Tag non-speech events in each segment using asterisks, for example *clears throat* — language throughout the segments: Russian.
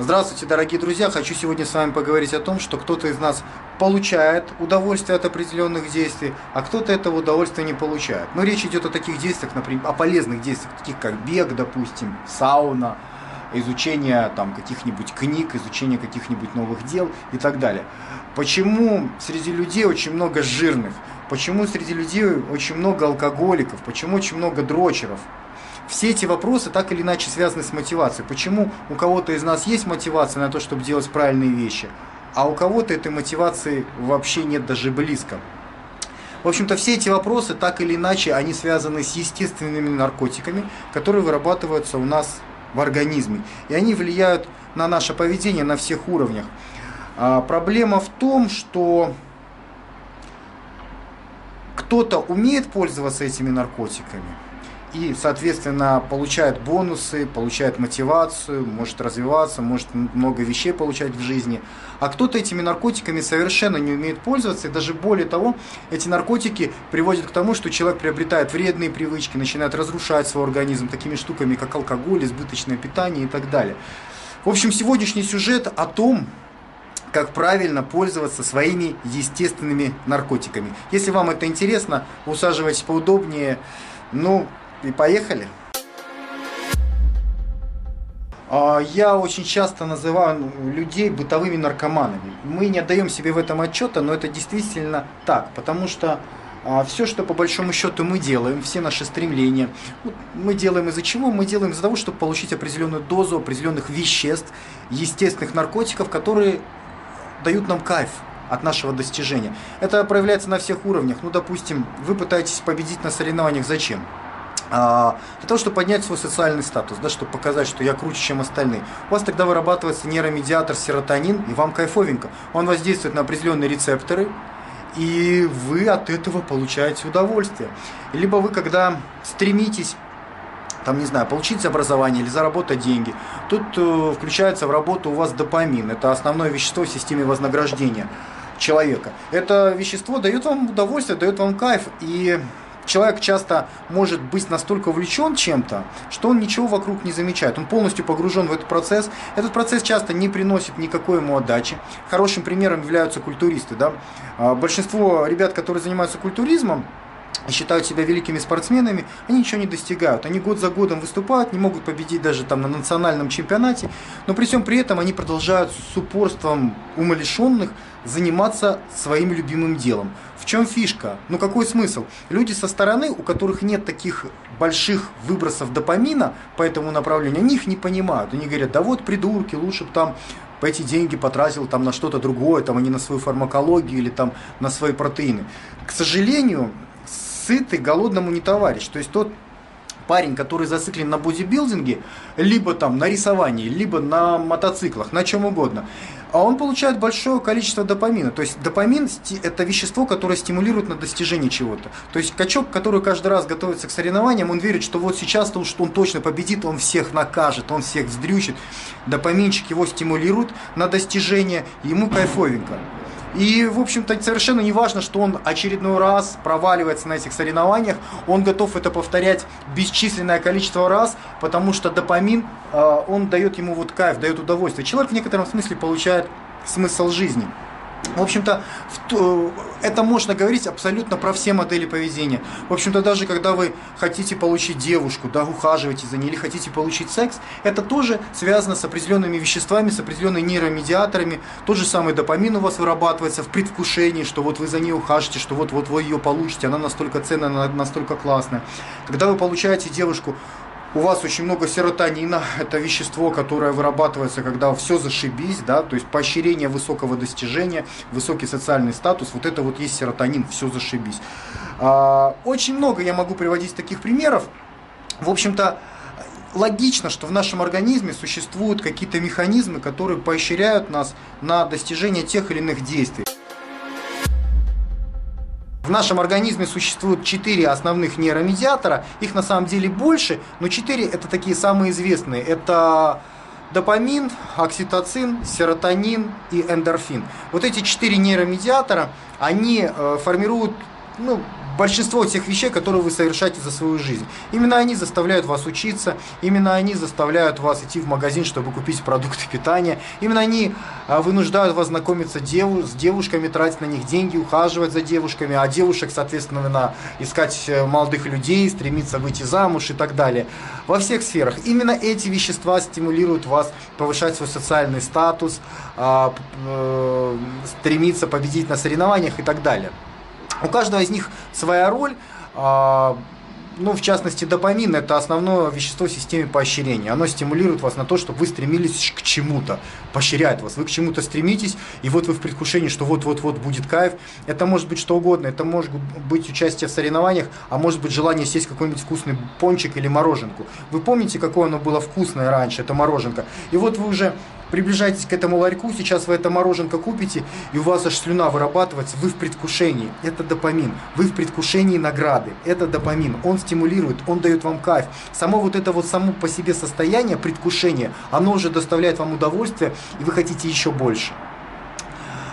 Здравствуйте, дорогие друзья! Хочу сегодня с вами поговорить о том, что кто-то из нас получает удовольствие от определенных действий, а кто-то этого удовольствия не получает. Но речь идет о таких действиях, например, о полезных действиях, таких как бег, допустим, сауна, изучение там, каких-нибудь книг, изучение каких-нибудь новых дел и так далее. Почему среди людей очень много жирных? Почему среди людей очень много алкоголиков? Почему очень много дрочеров? Все эти вопросы так или иначе связаны с мотивацией. Почему у кого-то из нас есть мотивация на то, чтобы делать правильные вещи, а у кого-то этой мотивации вообще нет даже близко. В общем-то, все эти вопросы, так или иначе, они связаны с естественными наркотиками, которые вырабатываются у нас в организме. И они влияют на наше поведение на всех уровнях. А проблема в том, что кто-то умеет пользоваться этими наркотиками – и, соответственно, получает бонусы, получает мотивацию, может развиваться, может много вещей получать в жизни. А кто-то этими наркотиками совершенно не умеет пользоваться, и даже более того, эти наркотики приводят к тому, что человек приобретает вредные привычки, начинает разрушать свой организм такими штуками, как алкоголь, избыточное питание и так далее. В общем, сегодняшний сюжет о том, как правильно пользоваться своими естественными наркотиками. Если вам это интересно, усаживайтесь поудобнее. Ну, и поехали. А, я очень часто называю людей бытовыми наркоманами. Мы не отдаем себе в этом отчета, но это действительно так, потому что а, все, что по большому счету мы делаем, все наши стремления, мы делаем из-за чего? Мы делаем из-за того, чтобы получить определенную дозу определенных веществ, естественных наркотиков, которые дают нам кайф от нашего достижения. Это проявляется на всех уровнях. Ну, допустим, вы пытаетесь победить на соревнованиях. Зачем? А, для того, чтобы поднять свой социальный статус, да, чтобы показать, что я круче, чем остальные. У вас тогда вырабатывается нейромедиатор серотонин, и вам кайфовенько. Он воздействует на определенные рецепторы, и вы от этого получаете удовольствие. Либо вы, когда стремитесь там, не знаю, получить образование или заработать деньги. Тут э, включается в работу у вас допамин. Это основное вещество в системе вознаграждения человека. Это вещество дает вам удовольствие, дает вам кайф. И человек часто может быть настолько увлечен чем-то, что он ничего вокруг не замечает. Он полностью погружен в этот процесс. Этот процесс часто не приносит никакой ему отдачи. Хорошим примером являются культуристы. Да? А, большинство ребят, которые занимаются культуризмом, считают себя великими спортсменами, они ничего не достигают. Они год за годом выступают, не могут победить даже там на национальном чемпионате, но при всем при этом они продолжают с упорством умалишенных заниматься своим любимым делом. В чем фишка? Ну какой смысл? Люди со стороны, у которых нет таких больших выбросов допамина по этому направлению, они их не понимают. Они говорят, да вот придурки, лучше бы там эти деньги потратил там на что-то другое, там, а не на свою фармакологию или там на свои протеины. К сожалению, сытый голодному не товарищ. То есть тот парень, который зациклен на бодибилдинге, либо там на рисовании, либо на мотоциклах, на чем угодно, а он получает большое количество допамина. То есть допамин – это вещество, которое стимулирует на достижение чего-то. То есть качок, который каждый раз готовится к соревнованиям, он верит, что вот сейчас-то уж он точно победит, он всех накажет, он всех вздрючит. Допаминчик его стимулирует на достижение, ему кайфовенько. И, в общем-то, совершенно не важно, что он очередной раз проваливается на этих соревнованиях, он готов это повторять бесчисленное количество раз, потому что допамин, э, он дает ему вот кайф, дает удовольствие. Человек в некотором смысле получает смысл жизни. В общем-то, это можно говорить абсолютно про все модели поведения. В общем-то, даже когда вы хотите получить девушку, да, ухаживаете за ней, или хотите получить секс, это тоже связано с определенными веществами, с определенными нейромедиаторами. Тот же самый допамин у вас вырабатывается в предвкушении, что вот вы за ней ухаживаете, что вот-вот вы ее получите, она настолько ценная, она настолько классная. Когда вы получаете девушку, у вас очень много серотонина, это вещество, которое вырабатывается, когда все зашибись, да, то есть поощрение высокого достижения, высокий социальный статус, вот это вот есть серотонин, все зашибись. А, очень много я могу приводить таких примеров. В общем-то, логично, что в нашем организме существуют какие-то механизмы, которые поощряют нас на достижение тех или иных действий. В нашем организме существует четыре основных нейромедиатора, их на самом деле больше, но четыре это такие самые известные. Это допамин, окситоцин, серотонин и эндорфин. Вот эти четыре нейромедиатора, они э, формируют ну, большинство тех вещей, которые вы совершаете за свою жизнь. Именно они заставляют вас учиться, именно они заставляют вас идти в магазин, чтобы купить продукты питания, именно они а, вынуждают вас знакомиться дев, с девушками, тратить на них деньги, ухаживать за девушками, а девушек, соответственно, искать э, молодых людей, стремиться выйти замуж и так далее. Во всех сферах. Именно эти вещества стимулируют вас повышать свой социальный статус, а, э, стремиться победить на соревнованиях и так далее. У каждого из них своя роль. А, ну, в частности, допамин – это основное вещество в системе поощрения. Оно стимулирует вас на то, чтобы вы стремились к чему-то, поощряет вас. Вы к чему-то стремитесь, и вот вы в предвкушении, что вот-вот-вот будет кайф. Это может быть что угодно. Это может быть участие в соревнованиях, а может быть желание съесть какой-нибудь вкусный пончик или мороженку. Вы помните, какое оно было вкусное раньше, это мороженка. И вот вы уже приближаетесь к этому ларьку, сейчас вы это мороженка купите, и у вас аж слюна вырабатывается, вы в предвкушении. Это допамин. Вы в предвкушении награды. Это допамин. Он стимулирует, он дает вам кайф. Само вот это вот само по себе состояние, предвкушение, оно уже доставляет вам удовольствие, и вы хотите еще больше.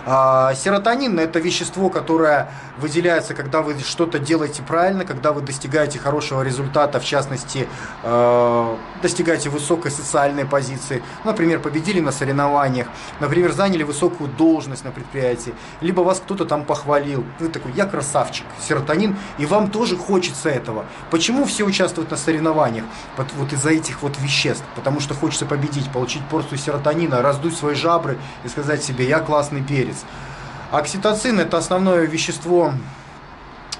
А, серотонин – это вещество, которое выделяется, когда вы что-то делаете правильно, когда вы достигаете хорошего результата, в частности, э, достигаете высокой социальной позиции, например, победили на соревнованиях, например, заняли высокую должность на предприятии, либо вас кто-то там похвалил, вы такой, я красавчик, серотонин, и вам тоже хочется этого. Почему все участвуют на соревнованиях? Вот, вот из-за этих вот веществ, потому что хочется победить, получить порцию серотонина, раздуть свои жабры и сказать себе, я классный перец. Окситоцин – это основное вещество,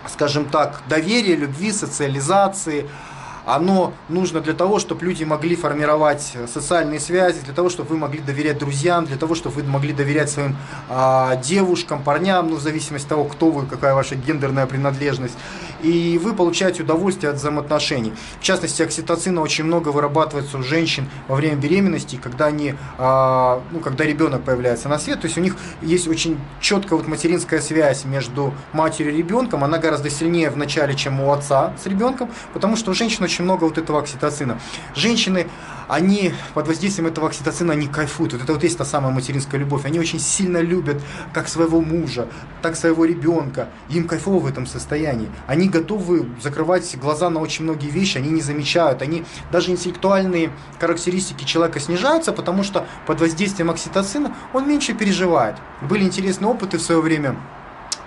скажем так, доверия, любви, социализации – оно нужно для того, чтобы люди могли формировать социальные связи, для того, чтобы вы могли доверять друзьям, для того, чтобы вы могли доверять своим а, девушкам, парням, ну, в зависимости от того, кто вы, какая ваша гендерная принадлежность. И вы получаете удовольствие от взаимоотношений. В частности, окситоцина очень много вырабатывается у женщин во время беременности, когда, они, а, ну, когда ребенок появляется на свет. То есть у них есть очень четкая вот материнская связь между матерью и ребенком. Она гораздо сильнее в начале, чем у отца с ребенком, потому что у женщин очень очень много вот этого окситоцина. Женщины, они под воздействием этого окситоцина, они кайфуют. Вот это вот есть та самая материнская любовь. Они очень сильно любят как своего мужа, так своего ребенка. Им кайфово в этом состоянии. Они готовы закрывать глаза на очень многие вещи, они не замечают. Они даже интеллектуальные характеристики человека снижаются, потому что под воздействием окситоцина он меньше переживает. Были интересные опыты в свое время.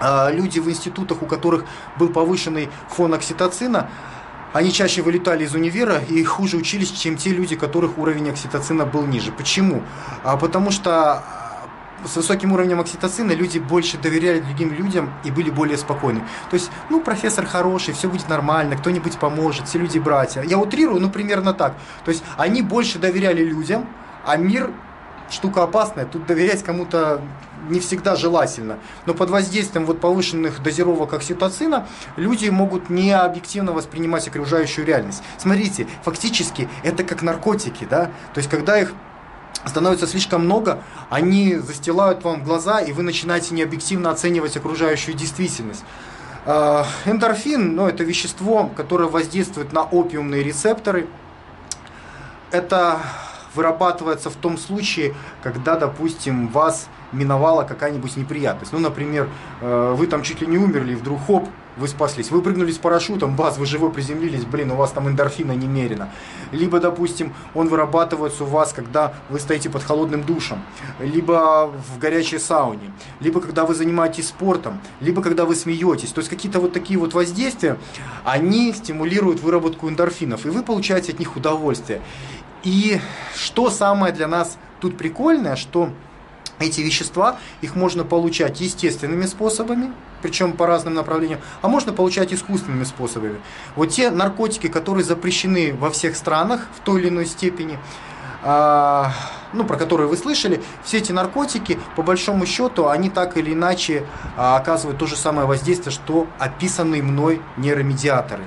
А, люди в институтах, у которых был повышенный фон окситоцина, они чаще вылетали из универа и хуже учились, чем те люди, которых уровень окситоцина был ниже. Почему? А потому что а, с высоким уровнем окситоцина люди больше доверяли другим людям и были более спокойны. То есть, ну, профессор хороший, все будет нормально, кто-нибудь поможет, все люди братья. Я утрирую, ну, примерно так. То есть, они больше доверяли людям, а мир штука опасная, тут доверять кому-то не всегда желательно. Но под воздействием вот повышенных дозировок окситоцина люди могут не объективно воспринимать окружающую реальность. Смотрите, фактически это как наркотики, да? То есть когда их становится слишком много, они застилают вам глаза, и вы начинаете необъективно оценивать окружающую действительность. А, эндорфин, ну, это вещество, которое воздействует на опиумные рецепторы. Это вырабатывается в том случае, когда, допустим, вас миновала какая-нибудь неприятность. Ну, например, э, вы там чуть ли не умерли, и вдруг хоп, вы спаслись. Вы прыгнули с парашютом, баз, вы живой приземлились, блин, у вас там эндорфина немерено. Либо, допустим, он вырабатывается у вас, когда вы стоите под холодным душем, либо в горячей сауне, либо когда вы занимаетесь спортом, либо когда вы смеетесь. То есть какие-то вот такие вот воздействия, они стимулируют выработку эндорфинов, и вы получаете от них удовольствие. И что самое для нас тут прикольное, что эти вещества, их можно получать естественными способами, причем по разным направлениям, а можно получать искусственными способами. Вот те наркотики, которые запрещены во всех странах в той или иной степени, а, ну, про которые вы слышали, все эти наркотики, по большому счету, они так или иначе а, оказывают то же самое воздействие, что описанные мной нейромедиаторы.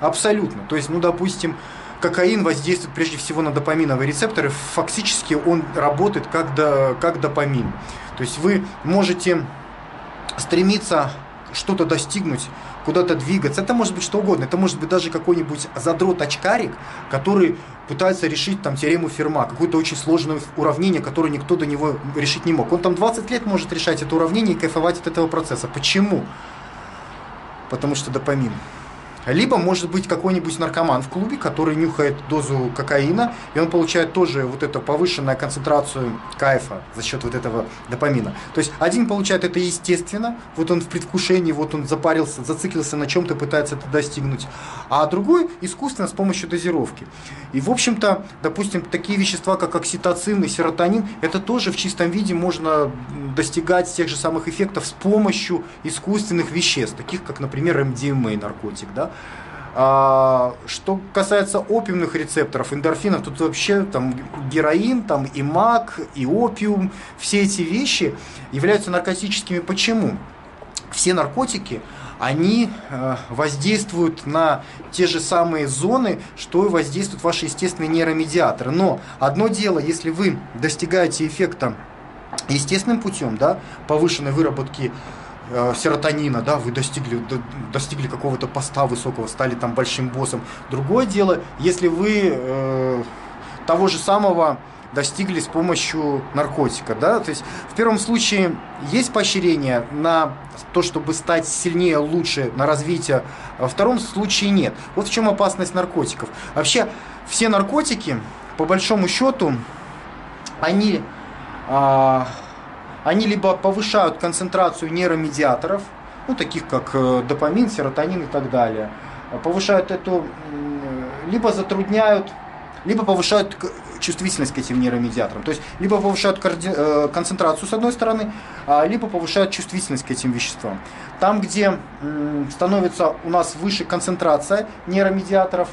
Абсолютно. То есть, ну, допустим, кокаин воздействует прежде всего на допаминовые рецепторы. Фактически он работает как, до, как допамин. То есть вы можете стремиться что-то достигнуть, куда-то двигаться. Это может быть что угодно. Это может быть даже какой-нибудь задрот-очкарик, который пытается решить там теорему Ферма, какое-то очень сложное уравнение, которое никто до него решить не мог. Он там 20 лет может решать это уравнение и кайфовать от этого процесса. Почему? потому что допамин. Либо может быть какой-нибудь наркоман в клубе, который нюхает дозу кокаина, и он получает тоже вот эту повышенную концентрацию кайфа за счет вот этого допамина. То есть один получает это естественно, вот он в предвкушении, вот он запарился, зациклился на чем-то, пытается это достигнуть, а другой искусственно с помощью дозировки. И в общем-то, допустим, такие вещества, как окситоцин и серотонин, это тоже в чистом виде можно достигать тех же самых эффектов с помощью искусственных веществ, таких как, например, МДМА наркотик. Да? А, что касается опиумных рецепторов, эндорфинов, тут вообще там героин, там и мак, и опиум, все эти вещи являются наркотическими. Почему? Все наркотики, они э, воздействуют на те же самые зоны, что и воздействуют ваши естественные нейромедиаторы. Но одно дело, если вы достигаете эффекта естественным путем, да, повышенной выработки Э, серотонина, да, вы достигли, достигли какого-то поста высокого, стали там большим боссом. Другое дело, если вы э, того же самого достигли с помощью наркотика, да, то есть в первом случае есть поощрение на то, чтобы стать сильнее, лучше, на развитие, а во втором случае нет. Вот в чем опасность наркотиков. Вообще все наркотики, по большому счету, они а, они либо повышают концентрацию нейромедиаторов, ну, таких как э, допамин, серотонин и так далее, повышают эту, либо затрудняют, либо повышают чувствительность к этим нейромедиаторам. То есть либо повышают э, концентрацию с одной стороны, а, либо повышают чувствительность к этим веществам. Там, где становится у нас выше концентрация нейромедиаторов,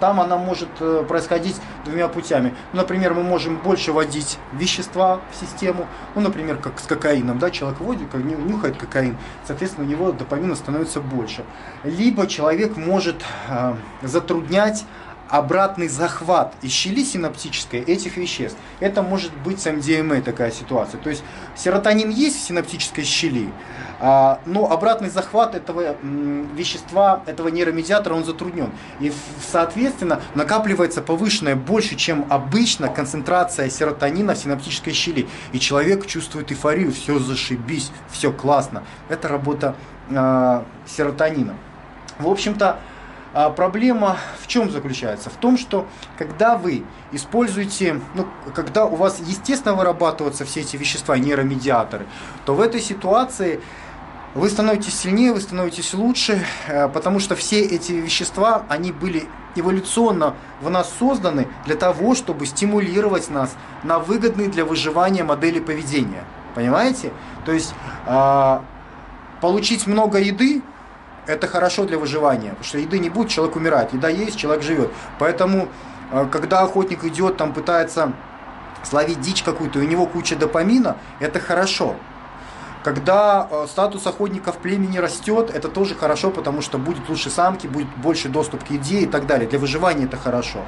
там она может э, происходить двумя путями. Ну, например, мы можем больше вводить вещества в систему, ну, например, как с кокаином, да, человек вводит, нюхает кокаин, соответственно, у него допамина становится больше. Либо человек может э, затруднять обратный захват из щели синаптической этих веществ. Это может быть с МДМА такая ситуация. То есть серотонин есть в синаптической щели, а, но обратный захват этого вещества, этого нейромедиатора, он затруднен. И, соответственно, накапливается повышенная больше, чем обычно, концентрация серотонина в синаптической щели. И человек чувствует эйфорию, все зашибись, все классно. Это работа э, серотонина. В общем-то, а проблема в чем заключается? В том, что когда вы используете, ну, когда у вас естественно вырабатываются все эти вещества, нейромедиаторы, то в этой ситуации вы становитесь сильнее, вы становитесь лучше, э, потому что все эти вещества, они были эволюционно в нас созданы для того, чтобы стимулировать нас на выгодные для выживания модели поведения. Понимаете? То есть э, получить много еды это хорошо для выживания, потому что еды не будет, человек умирает. Еда есть, человек живет. Поэтому, э, когда охотник идет, там пытается словить дичь какую-то, у него куча допамина, это хорошо. Когда э, статус охотника в племени растет, это тоже хорошо, потому что будет лучше самки, будет больше доступ к еде и так далее. Для выживания это хорошо.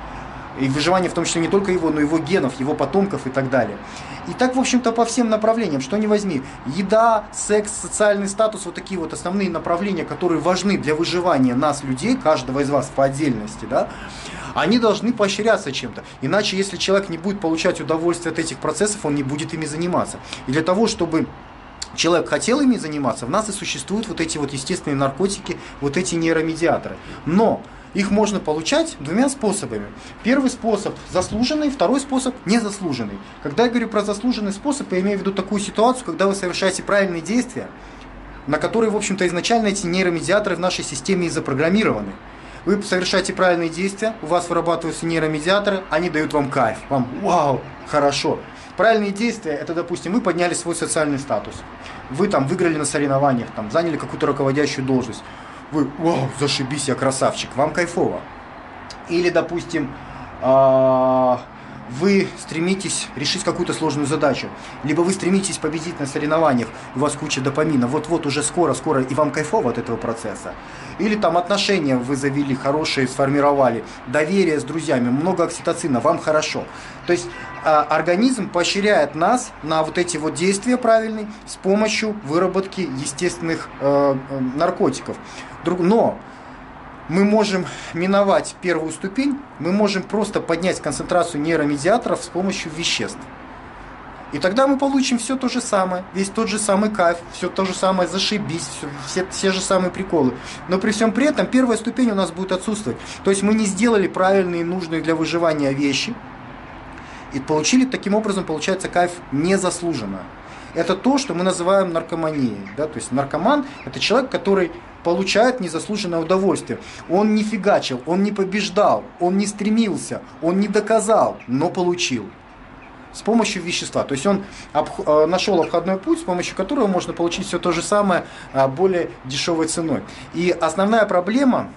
И выживание в том числе не только его, но и его генов, его потомков и так далее. И так, в общем-то, по всем направлениям, что не возьми. Еда, секс, социальный статус, вот такие вот основные направления, которые важны для выживания нас, людей, каждого из вас по отдельности, да, они должны поощряться чем-то. Иначе, если человек не будет получать удовольствие от этих процессов, он не будет ими заниматься. И для того, чтобы человек хотел ими заниматься, в нас и существуют вот эти вот естественные наркотики, вот эти нейромедиаторы. Но их можно получать двумя способами. Первый способ заслуженный, второй способ незаслуженный. Когда я говорю про заслуженный способ, я имею в виду такую ситуацию, когда вы совершаете правильные действия, на которые, в общем-то, изначально эти нейромедиаторы в нашей системе и запрограммированы. Вы совершаете правильные действия, у вас вырабатываются нейромедиаторы, они дают вам кайф, вам вау, хорошо. Правильные действия, это, допустим, вы подняли свой социальный статус, вы там выиграли на соревнованиях, там, заняли какую-то руководящую должность, вы, вау, зашибись, я красавчик, вам кайфово. Или, допустим, а, вы стремитесь решить какую-то сложную задачу, либо вы стремитесь победить на соревнованиях, у вас куча допамина, вот-вот уже скоро-скоро, и вам кайфово от этого процесса. Или там отношения вы завели хорошие, сформировали, доверие с друзьями, много окситоцина, вам хорошо. То есть а, организм поощряет нас на вот эти вот действия правильные с помощью выработки естественных э, наркотиков. Но мы можем миновать первую ступень, мы можем просто поднять концентрацию нейромедиаторов с помощью веществ. И тогда мы получим все то же самое, весь тот же самый кайф, все то же самое зашибись, все, все, все же самые приколы. Но при всем при этом первая ступень у нас будет отсутствовать. То есть мы не сделали правильные, нужные для выживания вещи, и получили таким образом, получается, кайф незаслуженно. Это то, что мы называем наркоманией. Да? То есть наркоман – это человек, который получает незаслуженное удовольствие. Он не фигачил, он не побеждал, он не стремился, он не доказал, но получил с помощью вещества. То есть он обх... Э, нашел обходной путь, с помощью которого можно получить все то же самое а, более дешевой ценой. И основная проблема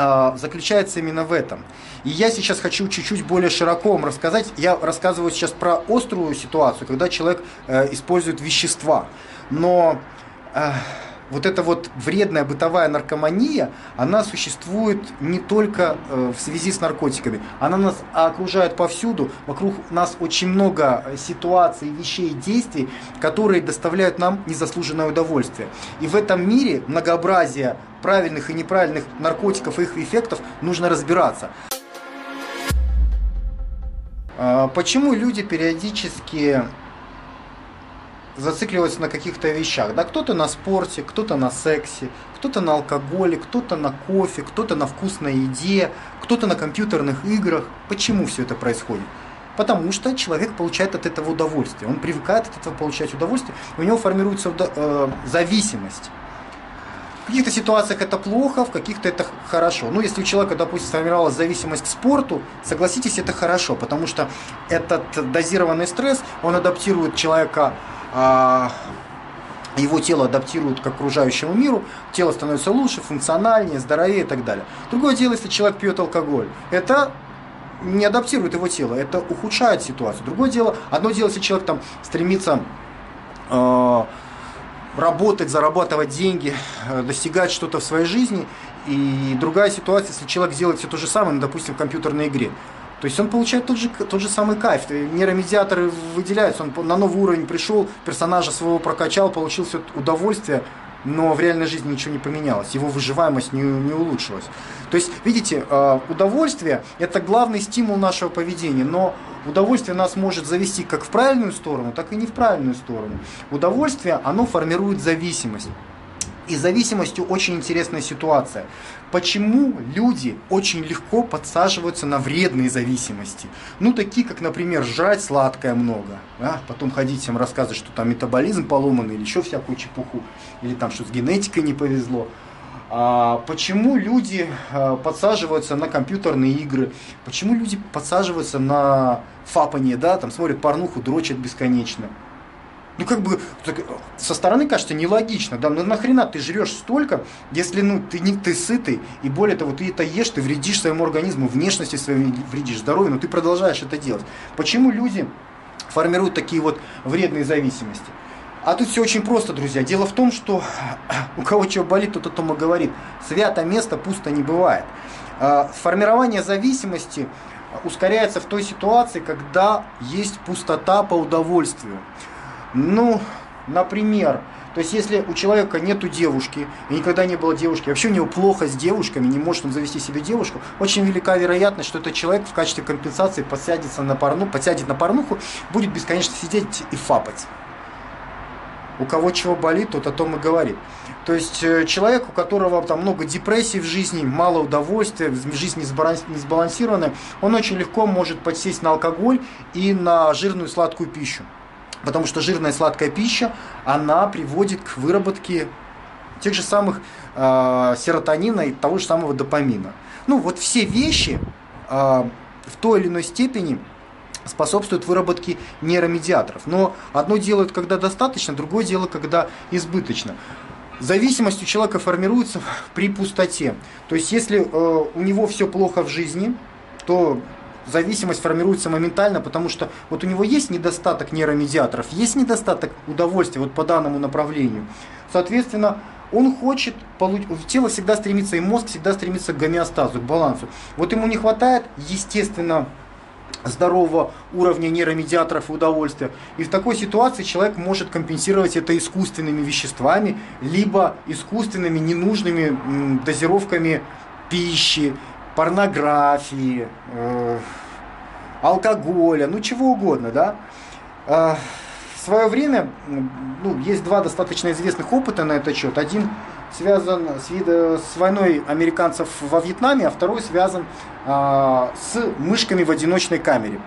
а, заключается именно в этом. И я сейчас хочу чуть-чуть более широко вам рассказать. Я рассказываю сейчас про острую ситуацию, когда человек э, использует вещества. Но э, вот эта вот вредная бытовая наркомания, она существует не только э, в связи с наркотиками. Она нас окружает повсюду. Вокруг нас очень много ситуаций, вещей, действий, которые доставляют нам незаслуженное удовольствие. И в этом мире многообразие правильных и неправильных наркотиков и их эффектов нужно разбираться. А почему люди периодически зацикливаются на каких-то вещах. Да, кто-то на спорте, кто-то на сексе, кто-то на алкоголе, кто-то на кофе, кто-то на вкусной еде, кто-то на компьютерных играх. Почему все это происходит? Потому что человек получает от этого удовольствие. Он привыкает от этого получать удовольствие, у него формируется э, зависимость. В каких-то ситуациях это плохо, в каких-то это хорошо. Ну, если у человека, допустим, сформировалась зависимость к спорту, согласитесь, это хорошо, потому что этот дозированный стресс, он адаптирует человека его тело адаптирует к окружающему миру, тело становится лучше, функциональнее, здоровее и так далее. Другое дело, если человек пьет алкоголь, это не адаптирует его тело, это ухудшает ситуацию. Другое дело, одно дело, если человек там стремится э, работать, зарабатывать деньги, э, достигать что-то в своей жизни, и другая ситуация, если человек делает все то же самое, ну, допустим, в компьютерной игре. То есть он получает тот же, тот же самый кайф. Нейромедиаторы выделяются, он на новый уровень пришел, персонажа своего прокачал, получил все удовольствие, но в реальной жизни ничего не поменялось, его выживаемость не, не улучшилась. То есть, видите, э, удовольствие – это главный стимул нашего поведения, но удовольствие нас может завести как в правильную сторону, так и не в правильную сторону. Удовольствие, оно формирует зависимость. И зависимостью очень интересная ситуация. Почему люди очень легко подсаживаются на вредные зависимости? Ну, такие, как, например, жрать сладкое много, да? потом ходить всем рассказывать, что там метаболизм поломанный или еще всякую чепуху, или там что с генетикой не повезло. А почему люди а, подсаживаются на компьютерные игры? Почему люди подсаживаются на фапание, да, там смотрят порнуху, дрочат бесконечно? Ну, как бы, со стороны кажется нелогично, да, ну нахрена ты жрешь столько, если, ну, ты, не, ты сытый, и более того, ты это ешь, ты вредишь своему организму, внешности своей вредишь, здоровью, но ты продолжаешь это делать. Почему люди формируют такие вот вредные зависимости? А тут все очень просто, друзья. Дело в том, что *clears throat* у кого чего болит, тот о том и говорит. Свято место пусто не бывает. А, формирование зависимости ускоряется в той ситуации, когда есть пустота по удовольствию. Ну, например, то есть если у человека нету девушки, и никогда не было девушки, вообще у него плохо с девушками, не может он завести себе девушку, очень велика вероятность, что этот человек в качестве компенсации подсядется на порну, подсядет на порнуху, будет бесконечно сидеть и фапать. У кого чего болит, тот о том и говорит. То есть э, человек, у которого там много депрессий в жизни, мало удовольствия, жизнь не сбалансированная, он очень легко может подсесть на алкоголь и на жирную сладкую пищу. Потому что жирная сладкая пища, она приводит к выработке тех же самых э, серотонина и того же самого допамина. Ну вот все вещи э, в той или иной степени способствуют выработке нейромедиаторов. Но одно дело, когда достаточно, другое дело, когда избыточно. Зависимость у человека формируется *laughs* при пустоте. То есть, если э, у него все плохо в жизни, то зависимость формируется моментально, потому что вот у него есть недостаток нейромедиаторов, есть недостаток удовольствия вот по данному направлению. Соответственно, он хочет, получить, тело всегда стремится, и мозг всегда стремится к гомеостазу, к балансу. Вот ему не хватает, естественно, здорового уровня нейромедиаторов и удовольствия. И в такой ситуации человек может компенсировать это искусственными веществами, либо искусственными ненужными дозировками пищи, порнографии, э, алкоголя, ну чего угодно, да. в свое время ну, есть два достаточно известных опыта на этот счет. Один связан с, вида, с войной американцев во Вьетнаме, а второй связан а, с мышками в одиночной камере.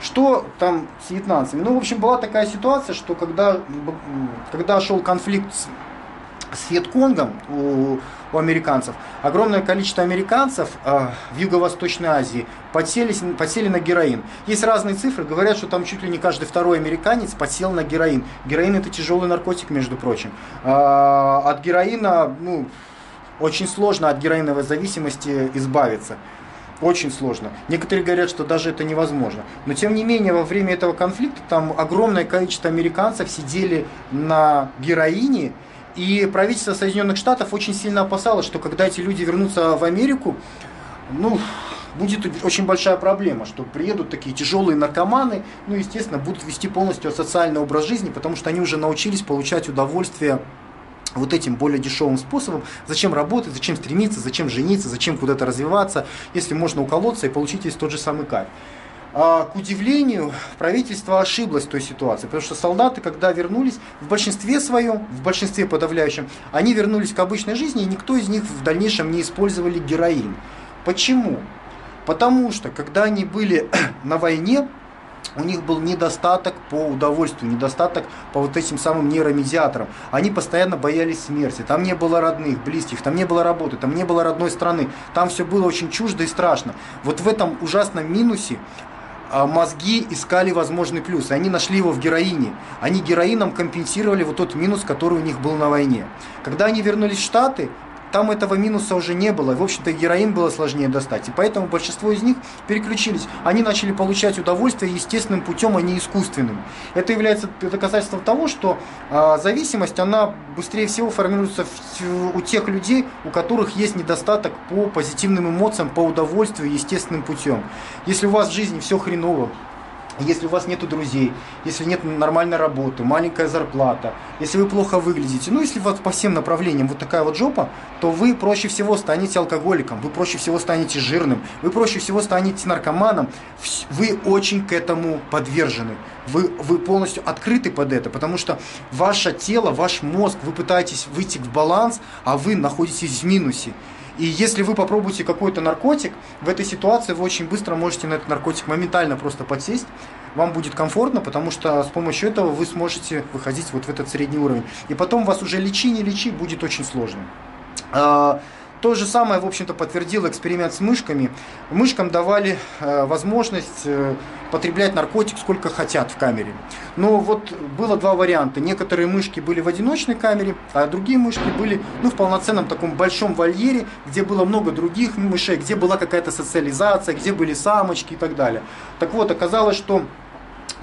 Что там с вьетнамцами? Ну, в общем, была такая ситуация, что когда, когда шел конфликт с, с Вьетконгом у, у американцев, огромное количество американцев э, в Юго-Восточной Азии подсели, подсели на героин. Есть разные цифры, говорят, что там чуть ли не каждый второй американец подсел на героин. Героин это тяжелый наркотик, между прочим. Э, от героина, ну, очень сложно от героиновой зависимости избавиться. Очень сложно. Некоторые говорят, что даже это невозможно. Но тем не менее, во время этого конфликта там огромное количество американцев сидели на героине, и правительство Соединенных Штатов очень сильно опасалось, что когда эти люди вернутся в Америку, ну, будет очень большая проблема, что приедут такие тяжелые наркоманы, ну, естественно, будут вести полностью социальный образ жизни, потому что они уже научились получать удовольствие вот этим более дешевым способом. Зачем работать, зачем стремиться, зачем жениться, зачем куда-то развиваться, если можно уколоться и получить весь тот же самый кайф. А, к удивлению, правительство ошиблось в той ситуации, потому что солдаты, когда вернулись, в большинстве своем, в большинстве подавляющем, они вернулись к обычной жизни, и никто из них в дальнейшем не использовали героин. Почему? Потому что, когда они были *clears throat* на войне, у них был недостаток по удовольствию, недостаток по вот этим самым нейромедиаторам. Они постоянно боялись смерти. Там не было родных, близких, там не было работы, там не было родной страны. Там все было очень чуждо и страшно. Вот в этом ужасном минусе мозги искали возможный плюс. Они нашли его в героине. Они героином компенсировали вот тот минус, который у них был на войне. Когда они вернулись в Штаты, там этого минуса уже не было. В общем-то, героин было сложнее достать. И поэтому большинство из них переключились. Они начали получать удовольствие естественным путем, а не искусственным. Это является доказательством того, что э, зависимость, она быстрее всего формируется в, у тех людей, у которых есть недостаток по позитивным эмоциям, по удовольствию естественным путем. Если у вас в жизни все хреново, если у вас нет друзей, если нет нормальной работы, маленькая зарплата, если вы плохо выглядите, ну если вот по всем направлениям вот такая вот жопа, то вы проще всего станете алкоголиком, вы проще всего станете жирным, вы проще всего станете наркоманом, вы очень к этому подвержены. Вы, вы полностью открыты под это, потому что ваше тело, ваш мозг, вы пытаетесь выйти в баланс, а вы находитесь в минусе. И если вы попробуете какой-то наркотик, в этой ситуации вы очень быстро можете на этот наркотик моментально просто подсесть. Вам будет комфортно, потому что с помощью этого вы сможете выходить вот в этот средний уровень. И потом вас уже лечи, не лечи, будет очень сложно. То же самое, в общем-то, подтвердил эксперимент с мышками. Мышкам давали э, возможность э, потреблять наркотик сколько хотят в камере. Но вот было два варианта. Некоторые мышки были в одиночной камере, а другие мышки были ну, в полноценном таком большом вольере, где было много других мышей, где была какая-то социализация, где были самочки и так далее. Так вот, оказалось, что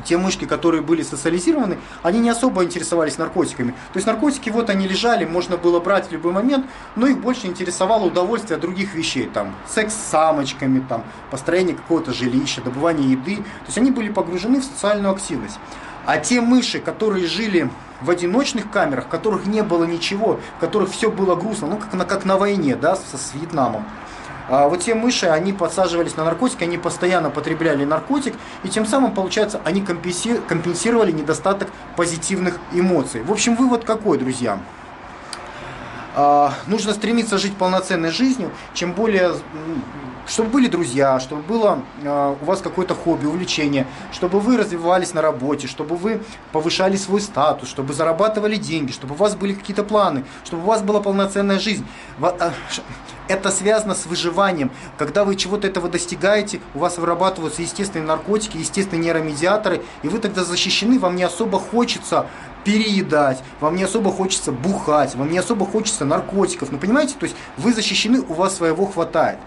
те мышки, которые были социализированы, они не особо интересовались наркотиками. То есть наркотики вот они лежали, можно было брать в любой момент, но их больше интересовало удовольствие от других вещей, там секс с самочками, там построение какого-то жилища, добывание еды. То есть они были погружены в социальную активность. А те мыши, которые жили в одиночных камерах, в которых не было ничего, в которых все было грустно, ну как на, как на войне, да, с, с Вьетнамом, а вот те мыши, они подсаживались на наркотик, они постоянно потребляли наркотик, и тем самым, получается, они компенсировали недостаток позитивных эмоций. В общем, вывод какой, друзья? А, нужно стремиться жить полноценной жизнью, чем более чтобы были друзья, чтобы было э, у вас какое-то хобби, увлечение, чтобы вы развивались на работе, чтобы вы повышали свой статус, чтобы зарабатывали деньги, чтобы у вас были какие-то планы, чтобы у вас была полноценная жизнь. А, это связано с выживанием. Когда вы чего-то этого достигаете, у вас вырабатываются естественные наркотики, естественные нейромедиаторы, и вы тогда защищены, вам не особо хочется переедать, вам не особо хочется бухать, вам не особо хочется наркотиков. Ну, понимаете, то есть вы защищены, у вас своего хватает.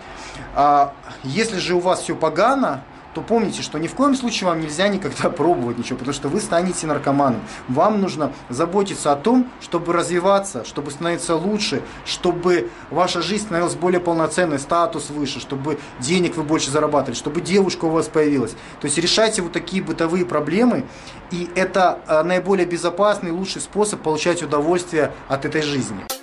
А если же у вас все погано, то помните, что ни в коем случае вам нельзя никогда *laughs* пробовать ничего, потому что вы станете наркоманом. Вам нужно заботиться о том, чтобы развиваться, чтобы становиться лучше, чтобы ваша жизнь становилась более полноценной, статус выше, чтобы денег вы больше зарабатывали, чтобы девушка у вас появилась. То есть решайте вот такие бытовые проблемы, и это а, наиболее безопасный, лучший способ получать удовольствие от этой жизни.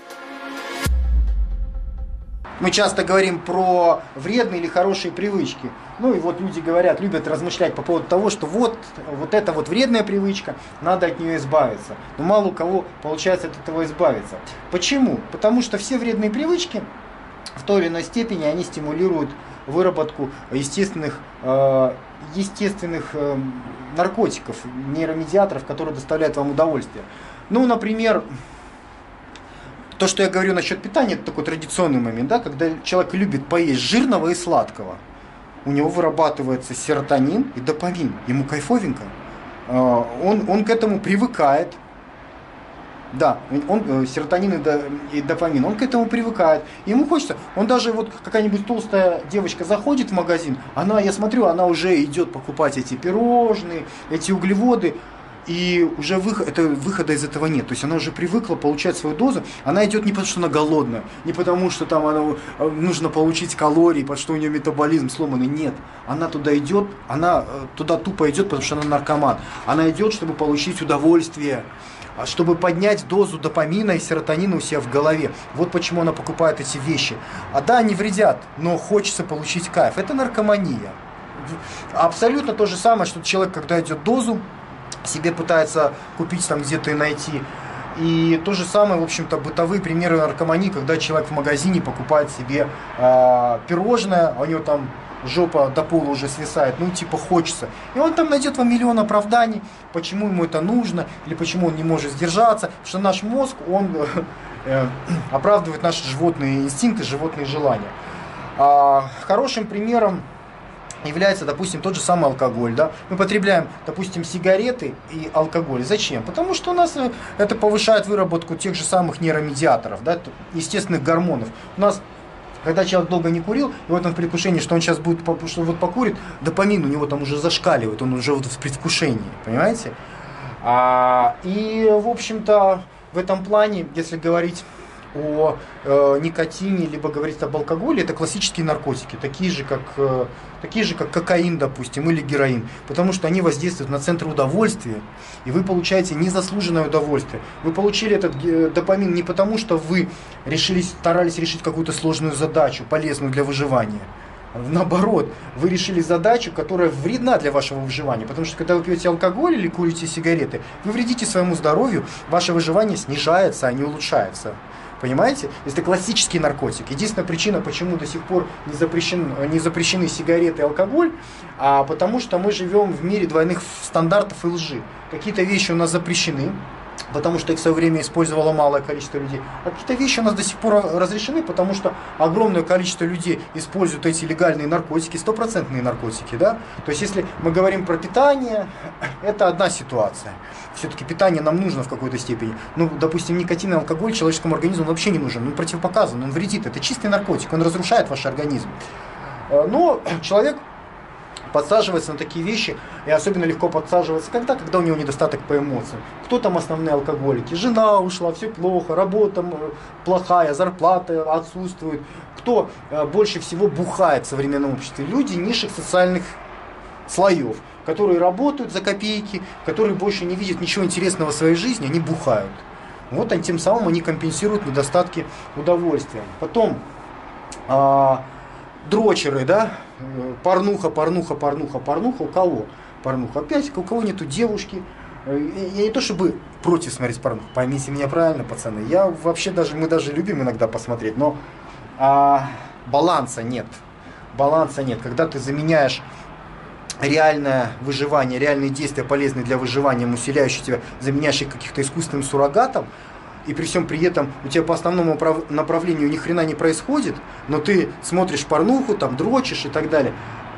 Мы часто говорим про вредные или хорошие привычки. Ну и вот люди говорят, любят размышлять по поводу того, что вот, вот эта вот вредная привычка, надо от нее избавиться. Но мало у кого получается от этого избавиться. Почему? Потому что все вредные привычки в той или иной степени они стимулируют выработку естественных, э, естественных э, наркотиков, нейромедиаторов, которые доставляют вам удовольствие. Ну, например, то, что я говорю насчет питания, это такой традиционный момент, да, когда человек любит поесть жирного и сладкого, у него вырабатывается серотонин и допамин, ему кайфовенько, а, он, он к этому привыкает, да, он, э, серотонин и допамин, он к этому привыкает. Ему хочется, он даже вот какая-нибудь толстая девочка заходит в магазин, она, я смотрю, она уже идет покупать эти пирожные, эти углеводы, и уже выход, это, выхода из этого нет. То есть она уже привыкла получать свою дозу. Она идет не потому, что она голодная, не потому, что там она, э, нужно получить калории, потому что у нее метаболизм сломанный. Нет. Она туда идет, она э, туда тупо идет, потому что она наркоман. Она идет, чтобы получить удовольствие а чтобы поднять дозу допамина и серотонина у себя в голове. Вот почему она покупает эти вещи. А да, они вредят, но хочется получить кайф. Это наркомания. Абсолютно то же самое, что человек, когда идет дозу, себе пытается купить там где-то и найти. И то же самое, в общем-то, бытовые примеры наркомании, когда человек в магазине покупает себе э, пирожное, у него там жопа до пола уже свисает, ну типа хочется. И он там найдет вам миллион оправданий, почему ему это нужно, или почему он не может сдержаться, потому что наш мозг, он э, оправдывает наши животные инстинкты, животные желания. А, хорошим примером является, допустим, тот же самый алкоголь. Да? Мы потребляем, допустим, сигареты и алкоголь. Зачем? Потому что у нас э, это повышает выработку тех же самых нейромедиаторов, да, естественных гормонов. У нас когда человек долго не курил, и вот он в предвкушении, что он сейчас будет, что вот покурит, допамин у него там уже зашкаливает, он уже вот в предвкушении, понимаете? А, и, в общем-то, в этом плане, если говорить о э, никотине, либо говорить об алкоголе, это классические наркотики, такие же, как, э, такие же, как кокаин, допустим, или героин, потому что они воздействуют на центр удовольствия, и вы получаете незаслуженное удовольствие. Вы получили этот э, допамин не потому, что вы решились, старались решить какую-то сложную задачу, полезную для выживания, Наоборот, вы решили задачу, которая вредна для вашего выживания. Потому что когда вы пьете алкоголь или курите сигареты, вы вредите своему здоровью, ваше выживание снижается, а не улучшается. Понимаете? Это классический наркотик. Единственная причина, почему до сих пор не, запрещен, не запрещены сигареты и алкоголь, а потому что мы живем в мире двойных стандартов и лжи. Какие-то вещи у нас запрещены, потому что их в свое время использовало малое количество людей. А какие-то вещи у нас до сих пор разрешены, потому что огромное количество людей используют эти легальные наркотики, стопроцентные наркотики. Да? То есть если мы говорим про питание, *clears throat* это одна ситуация. Все-таки питание нам нужно в какой-то степени. Ну, допустим, никотин и алкоголь человеческому организму вообще не нужен. Он противопоказан, он вредит. Это чистый наркотик, он разрушает ваш организм. Э, но *clears throat* человек подсаживается на такие вещи, и особенно легко подсаживаться когда? Когда у него недостаток по эмоциям. Кто там основные алкоголики? Жена ушла, все плохо, работа плохая, зарплата отсутствует. Кто э, больше всего бухает в современном обществе? Люди низших социальных слоев, которые работают за копейки, которые больше не видят ничего интересного в своей жизни, они бухают. Вот они, тем самым они компенсируют недостатки удовольствия. Потом, а, дрочеры, да, порнуха, порнуха, порнуха, порнуха, у кого? Порнуха опять, у кого нету девушки. Я не то чтобы против смотреть порнуху, поймите меня правильно, пацаны. Я вообще даже, мы даже любим иногда посмотреть, но а, баланса нет. Баланса нет. Когда ты заменяешь реальное выживание, реальные действия, полезные для выживания, усиляющие тебя, заменяешь их каких-то искусственным суррогатом, и при всем при этом у тебя по основному направлению ни хрена не происходит, но ты смотришь порнуху, там дрочишь и так далее,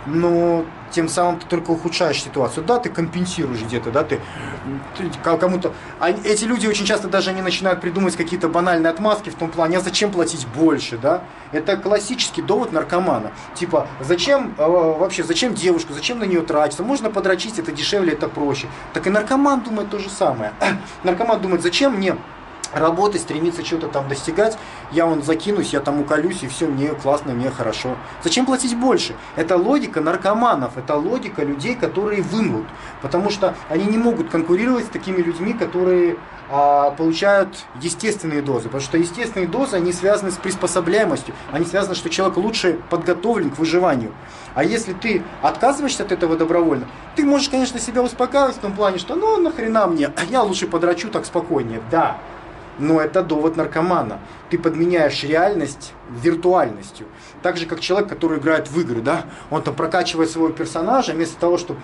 но тем самым ты только ухудшаешь ситуацию. Да, ты компенсируешь где-то, да, ты, ты кому-то... А эти люди очень часто даже не начинают придумывать какие-то банальные отмазки в том плане, а зачем платить больше, да? Это классический довод наркомана. Типа, зачем э, вообще, зачем девушку, зачем на нее тратиться? Можно подрочить, это дешевле, это проще. Так и наркоман думает то же самое. *clears throat* наркоман думает, зачем мне работать, стремиться что-то там достигать, я вон закинусь, я там уколюсь, и все, мне классно, мне хорошо. Зачем платить больше? Это логика наркоманов, это логика людей, которые вымрут. Потому что они не могут конкурировать с такими людьми, которые а, получают естественные дозы. Потому что естественные дозы, они связаны с приспособляемостью, они связаны, что человек лучше подготовлен к выживанию. А если ты отказываешься от этого добровольно, ты можешь, конечно, себя успокаивать в том плане, что ну нахрена мне, я лучше подрачу так спокойнее. Да, но это довод наркомана. Ты подменяешь реальность виртуальностью. Так же, как человек, который играет в игры, да, он там прокачивает своего персонажа, вместо того, чтобы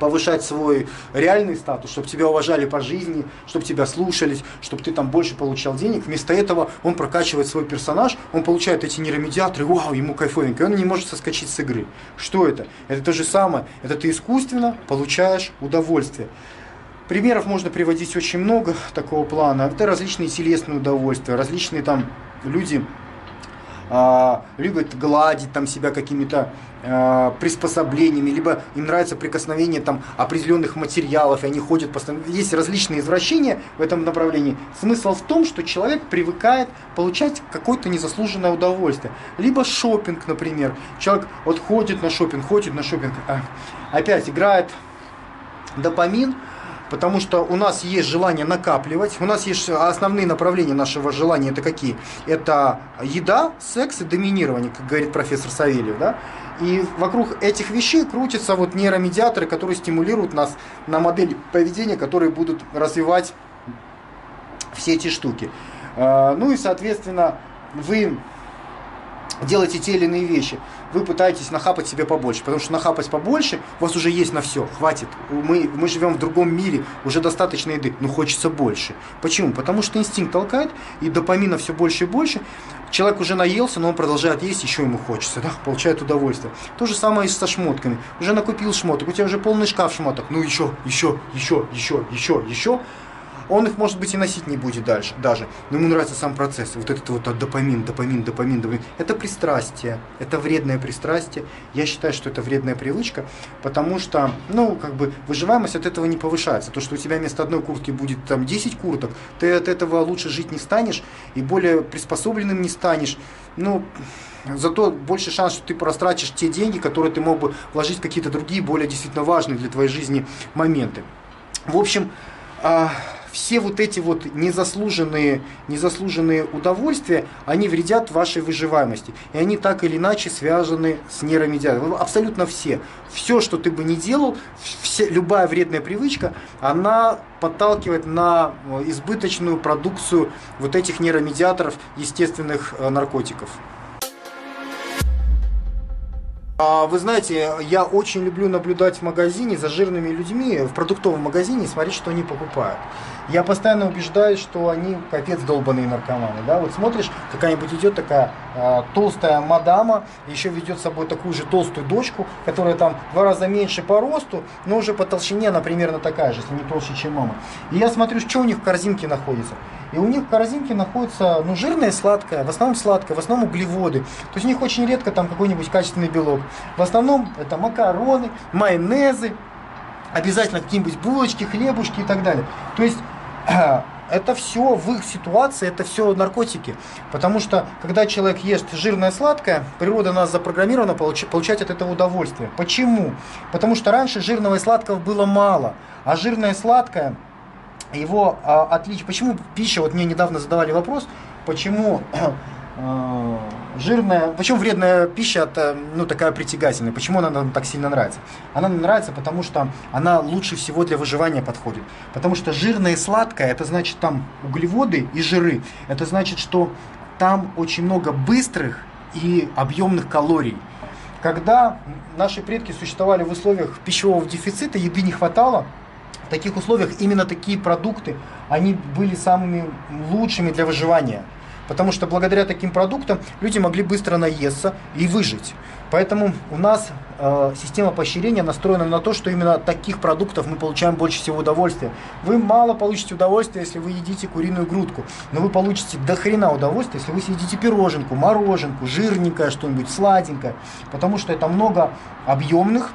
повышать свой реальный статус, чтобы тебя уважали по жизни, чтобы тебя слушались, чтобы ты там больше получал денег. Вместо этого он прокачивает свой персонаж, он получает эти нейромедиаторы, вау, ему кайфовенько, и он не может соскочить с игры. Что это? Это то же самое. Это ты искусственно получаешь удовольствие. Примеров можно приводить очень много такого плана. Это различные телесные удовольствия, различные там люди а, любят гладить там себя какими-то а, приспособлениями, либо им нравится прикосновение там определенных материалов, и они ходят постоянно. Есть различные извращения в этом направлении. Смысл в том, что человек привыкает получать какое-то незаслуженное удовольствие. Либо шопинг, например. Человек вот ходит на шопинг, ходит на шопинг, а, опять играет допамин, потому что у нас есть желание накапливать, у нас есть основные направления нашего желания, это какие? Это еда, секс и доминирование, как говорит профессор Савельев, да? И вокруг этих вещей крутятся вот нейромедиаторы, которые стимулируют нас на модели поведения, которые будут развивать все эти штуки. А, ну и, соответственно, вы делаете те или иные вещи вы пытаетесь нахапать себе побольше, потому что нахапать побольше у вас уже есть на все, хватит. Мы, мы живем в другом мире, уже достаточно еды, но хочется больше. Почему? Потому что инстинкт толкает, и допамина все больше и больше. Человек уже наелся, но он продолжает есть, еще ему хочется, да, *laughs* получает удовольствие. То же самое и со шмотками. Уже накупил шмоток, у тебя уже полный шкаф шмоток, ну еще, еще, еще, еще, еще, еще он их, может быть, и носить не будет дальше, даже. Но ему нравится сам процесс. Вот этот вот допамин, допамин, допамин, допамин. Это пристрастие. Это вредное пристрастие. Я считаю, что это вредная привычка, потому что, ну, как бы, выживаемость от этого не повышается. То, что у тебя вместо одной куртки будет там 10 курток, ты от этого лучше жить не станешь и более приспособленным не станешь. Ну, Зато больше шанс, что ты растратишь те деньги, которые ты мог бы вложить в какие-то другие, более действительно важные для твоей жизни моменты. В общем, а, все вот эти вот незаслуженные, незаслуженные удовольствия, они вредят вашей выживаемости. И они так или иначе связаны с нейромедиатором. Абсолютно все. Все, что ты бы не делал, все, любая вредная привычка, она подталкивает на э, избыточную продукцию вот этих нейромедиаторов, естественных э, наркотиков. А, вы знаете, я очень люблю наблюдать в магазине за жирными людьми, в продуктовом магазине, смотреть, что они покупают я постоянно убеждаюсь, что они капец долбанные наркоманы. Да? Вот смотришь, какая-нибудь идет такая э, толстая мадама, еще ведет с собой такую же толстую дочку, которая там два раза меньше по росту, но уже по толщине она примерно такая же, если не толще, чем мама. И я смотрю, что у них в корзинке находится. И у них в корзинке находится ну, жирное и сладкое, в основном сладкое, в основном углеводы. То есть у них очень редко там какой-нибудь качественный белок. В основном это макароны, майонезы, обязательно какие-нибудь булочки, хлебушки и так далее. То есть *clears throat* это все в их ситуации, это все наркотики. Потому что, когда человек ест жирное сладкое, природа нас запрограммирована получать от этого удовольствие. Почему? Потому что раньше жирного и сладкого было мало, а жирное и сладкое, его а, отличие. Почему пища, вот мне недавно задавали вопрос, почему Э, *clears throat* жирная, почему вредная пища это, ну, такая притягательная, почему она нам так сильно нравится? Она нам нравится, потому что она лучше всего для выживания подходит. Потому что жирное и сладкое, это значит там углеводы и жиры. Это значит, что там очень много быстрых и объемных калорий. Когда наши предки существовали в условиях пищевого дефицита, еды не хватало, в таких условиях именно такие продукты, они были самыми лучшими для выживания. Потому что благодаря таким продуктам люди могли быстро наесться и выжить. Поэтому у нас э, система поощрения настроена на то, что именно таких продуктов мы получаем больше всего удовольствия. Вы мало получите удовольствия, если вы едите куриную грудку, но вы получите до хрена удовольствия, если вы съедите пироженку, мороженку, жирненькое что-нибудь, сладенькое, потому что это много объемных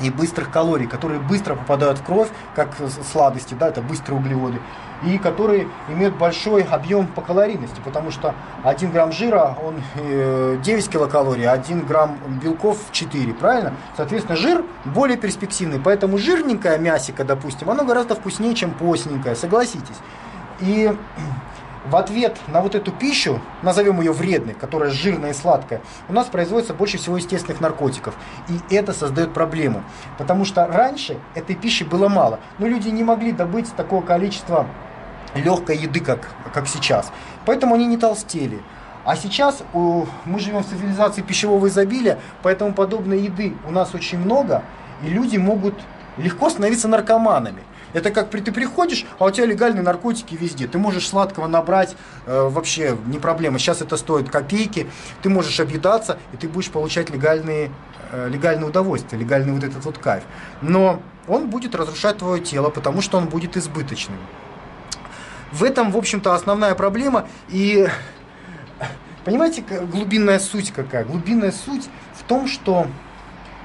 и быстрых калорий, которые быстро попадают в кровь, как сладости, да, это быстрые углеводы, и которые имеют большой объем по калорийности, потому что 1 грамм жира, он 9 э, килокалорий, а 1 грамм белков 4, правильно? Соответственно, жир более перспективный, поэтому жирненькое мясико, допустим, оно гораздо вкуснее, чем постненькое, согласитесь. И в ответ на вот эту пищу, назовем ее вредной, которая жирная и сладкая, у нас производится больше всего естественных наркотиков. И это создает проблему. Потому что раньше этой пищи было мало. Но люди не могли добыть такого количества легкой еды, как, как сейчас. Поэтому они не толстели. А сейчас у, мы живем в цивилизации пищевого изобилия, поэтому подобной еды у нас очень много, и люди могут легко становиться наркоманами. Это как ты приходишь, а у тебя легальные наркотики везде. Ты можешь сладкого набрать, э, вообще не проблема. Сейчас это стоит копейки. Ты можешь объедаться, и ты будешь получать легальные, э, легальные удовольствия, легальный вот этот вот кайф. Но он будет разрушать твое тело, потому что он будет избыточным. В этом, в общем-то, основная проблема. И понимаете, глубинная суть какая? Глубинная суть в том, что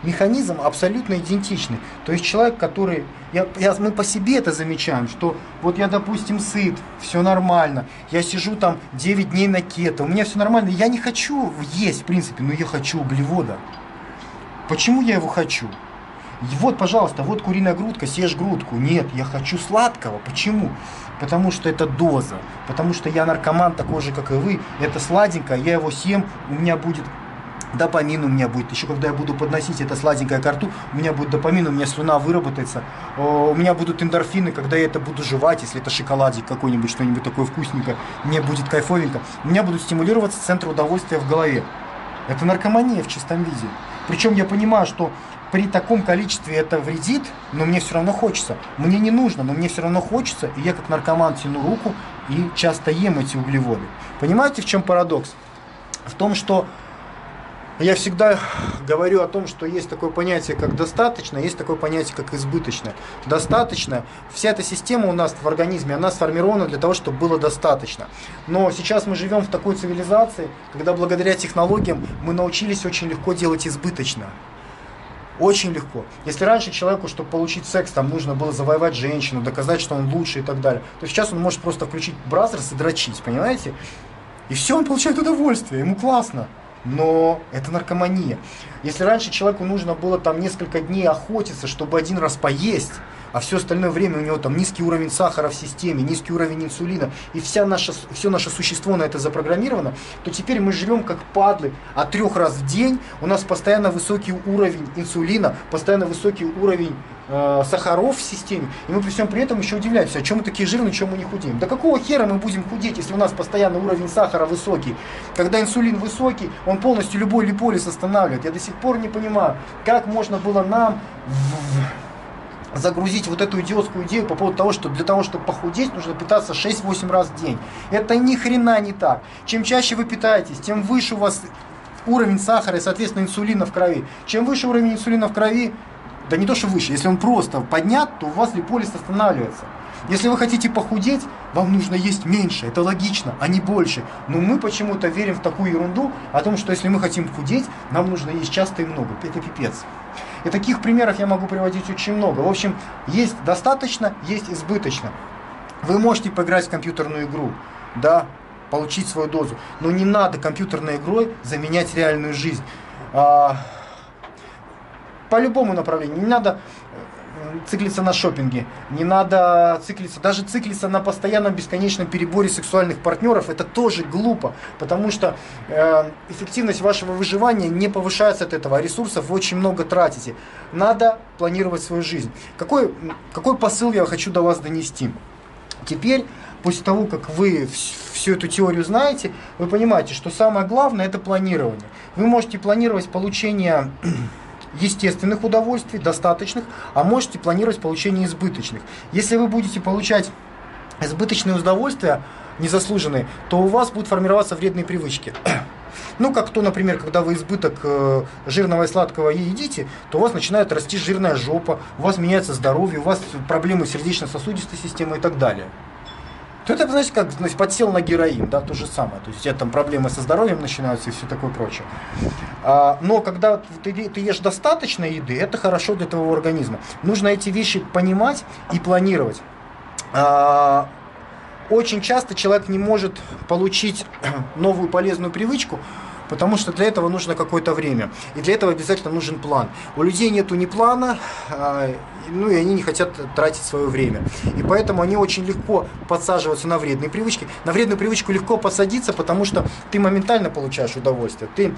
механизм абсолютно идентичный. То есть человек, который... Я, я, мы по себе это замечаем, что вот я, допустим, сыт, все нормально, я сижу там 9 дней на кето, у меня все нормально, я не хочу есть, в принципе, но я хочу углевода. Почему я его хочу? Вот, пожалуйста, вот куриная грудка, съешь грудку. Нет, я хочу сладкого. Почему? Потому что это доза. Потому что я наркоман такой же, как и вы. Это сладенькое, я его съем, у меня будет допамин у меня будет. Еще когда я буду подносить это сладенькое к рту, у меня будет допамин, у меня слюна выработается. У меня будут эндорфины, когда я это буду жевать, если это шоколадик какой-нибудь, что-нибудь такое вкусненькое, мне будет кайфовенько. У меня будут стимулироваться центры удовольствия в голове. Это наркомания в чистом виде. Причем я понимаю, что при таком количестве это вредит, но мне все равно хочется. Мне не нужно, но мне все равно хочется, и я как наркоман тяну руку и часто ем эти углеводы. Понимаете, в чем парадокс? В том, что я всегда говорю о том, что есть такое понятие, как достаточно, есть такое понятие, как избыточно. Достаточно, вся эта система у нас в организме, она сформирована для того, чтобы было достаточно. Но сейчас мы живем в такой цивилизации, когда благодаря технологиям мы научились очень легко делать избыточно. Очень легко. Если раньше человеку, чтобы получить секс, там нужно было завоевать женщину, доказать, что он лучше и так далее, то сейчас он может просто включить бразерс и дрочить, понимаете? И все, он получает удовольствие, ему классно но это наркомания. Если раньше человеку нужно было там несколько дней охотиться, чтобы один раз поесть, а все остальное время у него там низкий уровень сахара в системе, низкий уровень инсулина, и вся наша, все наше существо на это запрограммировано, то теперь мы живем как падлы, а трех раз в день у нас постоянно высокий уровень инсулина, постоянно высокий уровень э, сахаров в системе, и мы при всем при этом еще удивляемся, а чем мы такие жирные, чем мы не худеем. Да какого хера мы будем худеть, если у нас постоянно уровень сахара высокий? Когда инсулин высокий, он полностью любой липолиз останавливает. Я до сих пор не понимаю, как можно было нам загрузить вот эту идиотскую идею по поводу того, что для того, чтобы похудеть, нужно питаться 6-8 раз в день. Это ни хрена не так. Чем чаще вы питаетесь, тем выше у вас уровень сахара и, соответственно, инсулина в крови. Чем выше уровень инсулина в крови, да не то, что выше, если он просто поднят, то у вас липолиз останавливается. Если вы хотите похудеть, вам нужно есть меньше, это логично, а не больше. Но мы почему-то верим в такую ерунду о том, что если мы хотим худеть, нам нужно есть часто и много. Это пипец. И таких примеров я могу приводить очень много. В общем, есть достаточно, есть избыточно. Вы можете поиграть в компьютерную игру, да, получить свою дозу, но не надо компьютерной игрой заменять реальную жизнь. По любому направлению. Не надо циклиться на шопинге, не надо циклиться, даже циклиться на постоянном бесконечном переборе сексуальных партнеров, это тоже глупо, потому что э, эффективность вашего выживания не повышается от этого, а ресурсов вы очень много тратите. Надо планировать свою жизнь. Какой, какой посыл я хочу до вас донести? Теперь, после того, как вы всю эту теорию знаете, вы понимаете, что самое главное это планирование. Вы можете планировать получение естественных удовольствий, достаточных, а можете планировать получение избыточных. Если вы будете получать избыточные удовольствия, незаслуженные, то у вас будут формироваться вредные привычки. *clears throat* Ну, как то, например, когда вы избыток э, жирного и сладкого едите, то у вас начинает расти жирная жопа, у вас меняется здоровье, у вас проблемы сердечно-сосудистой системы и так далее. То это, знаете, как значит, подсел на героин, да, то же самое. То есть у тебя там проблемы со здоровьем начинаются и все такое прочее. А, но когда ты, ты ешь достаточно еды, это хорошо для твоего организма. Нужно эти вещи понимать и планировать. А, очень часто человек не может получить *clears throat* новую полезную привычку, потому что для этого нужно какое-то время. И для этого обязательно нужен план. У людей нету ни плана, а, ну и они не хотят тратить свое время. И поэтому они очень легко подсаживаются на вредные привычки. На вредную привычку легко посадиться, потому что ты моментально получаешь удовольствие. Ты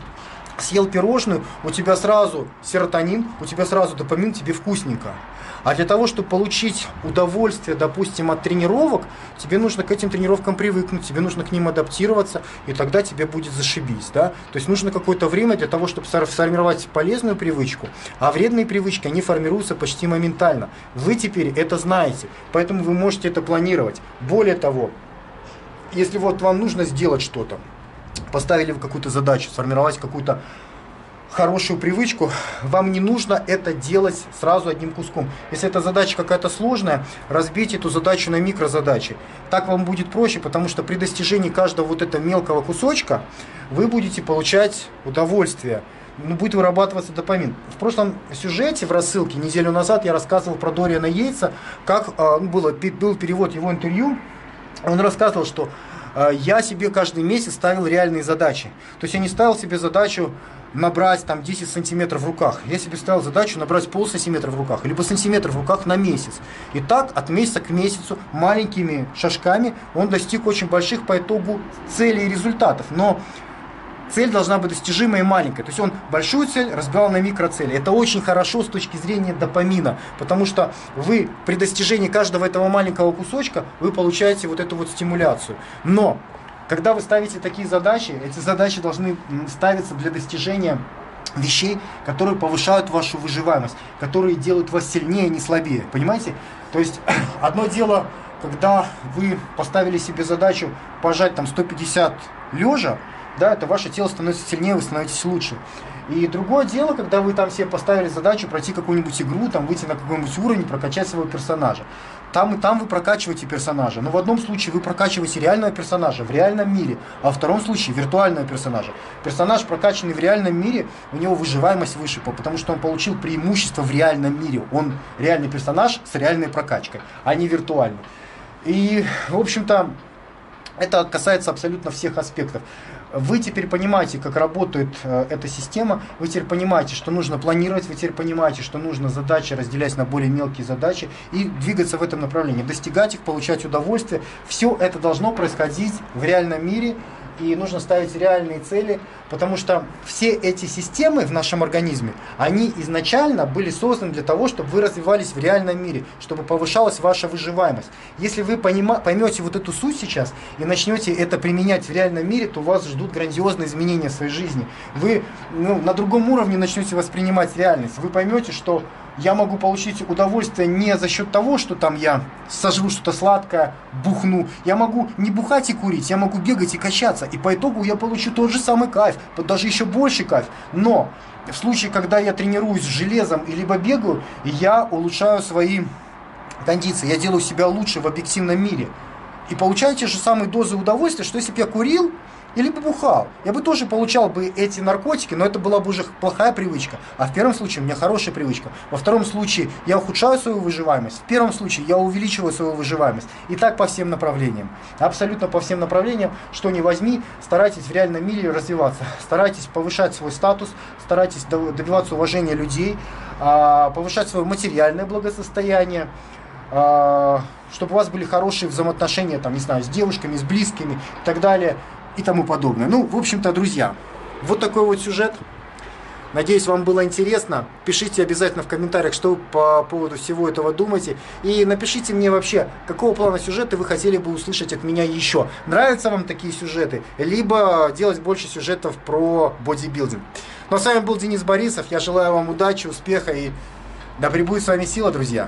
съел пирожную, у тебя сразу серотонин, у тебя сразу допамин, тебе вкусненько. А для того, чтобы получить удовольствие, допустим, от тренировок, тебе нужно к этим тренировкам привыкнуть, тебе нужно к ним адаптироваться, и тогда тебе будет зашибись. Да? То есть нужно какое-то время для того, чтобы сформировать полезную привычку, а вредные привычки, они формируются почти моментально. Вы теперь это знаете, поэтому вы можете это планировать. Более того, если вот вам нужно сделать что-то, поставили вы какую-то задачу, сформировать какую-то хорошую привычку, вам не нужно это делать сразу одним куском. Если эта задача какая-то сложная, разбейте эту задачу на микрозадачи. Так вам будет проще, потому что при достижении каждого вот этого мелкого кусочка вы будете получать удовольствие. Ну, будет вырабатываться допамин. В прошлом сюжете, в рассылке, неделю назад я рассказывал про Дориана Йейтса, как э, было, был перевод его интервью. Он рассказывал, что э, я себе каждый месяц ставил реальные задачи. То есть я не ставил себе задачу набрать там 10 сантиметров в руках. Я себе ставил задачу набрать пол сантиметра в руках, либо сантиметр в руках на месяц. И так от месяца к месяцу маленькими шажками он достиг очень больших по итогу целей и результатов. Но цель должна быть достижимая и маленькая. То есть он большую цель разбивал на микроцели. Это очень хорошо с точки зрения допамина, потому что вы при достижении каждого этого маленького кусочка вы получаете вот эту вот стимуляцию. Но когда вы ставите такие задачи, эти задачи должны ставиться для достижения вещей, которые повышают вашу выживаемость, которые делают вас сильнее, а не слабее. Понимаете? То есть *clears throat* одно дело, когда вы поставили себе задачу пожать там 150 лежа, да, это ваше тело становится сильнее, вы становитесь лучше. И другое дело, когда вы там себе поставили задачу пройти какую-нибудь игру, там выйти на какой-нибудь уровень, прокачать своего персонажа. Там и там вы прокачиваете персонажа. Но в одном случае вы прокачиваете реального персонажа в реальном мире, а во втором случае виртуального персонажа. Персонаж, прокачанный в реальном мире, у него выживаемость выше, потому что он получил преимущество в реальном мире. Он реальный персонаж с реальной прокачкой, а не виртуальный. И, в общем-то, это касается абсолютно всех аспектов. Вы теперь понимаете, как работает э, эта система, вы теперь понимаете, что нужно планировать, вы теперь понимаете, что нужно задачи разделять на более мелкие задачи и двигаться в этом направлении, достигать их, получать удовольствие. Все это должно происходить в реальном мире, и нужно ставить реальные цели, потому что все эти системы в нашем организме, они изначально были созданы для того, чтобы вы развивались в реальном мире, чтобы повышалась ваша выживаемость. Если вы понима, поймете вот эту суть сейчас и начнете это применять в реальном мире, то вас ждут грандиозные изменения в своей жизни. Вы ну, на другом уровне начнете воспринимать реальность. Вы поймете, что я могу получить удовольствие не за счет того, что там я сожру что-то сладкое, бухну. Я могу не бухать и курить, я могу бегать и качаться. И по итогу я получу тот же самый кайф, даже еще больше кайф. Но в случае, когда я тренируюсь с железом и либо бегаю, я улучшаю свои кондиции, я делаю себя лучше в объективном мире. И получаю те же самые дозы удовольствия, что если бы я курил, или бы бухал. Я бы тоже получал бы эти наркотики, но это была бы уже плохая привычка. А в первом случае у меня хорошая привычка. Во втором случае я ухудшаю свою выживаемость. В первом случае я увеличиваю свою выживаемость. И так по всем направлениям. Абсолютно по всем направлениям, что не возьми, старайтесь в реальном мире развиваться. Старайтесь повышать свой статус, старайтесь добиваться уважения людей, а, повышать свое материальное благосостояние а, чтобы у вас были хорошие взаимоотношения, там, не знаю, с девушками, с близкими и так далее и тому подобное. Ну, в общем-то, друзья, вот такой вот сюжет. Надеюсь, вам было интересно. Пишите обязательно в комментариях, что по поводу всего этого думаете. И напишите мне вообще, какого плана сюжеты вы хотели бы услышать от меня еще. Нравятся вам такие сюжеты? Либо делать больше сюжетов про бодибилдинг. Ну а с вами был Денис Борисов. Я желаю вам удачи, успеха и да пребудет с вами сила, друзья.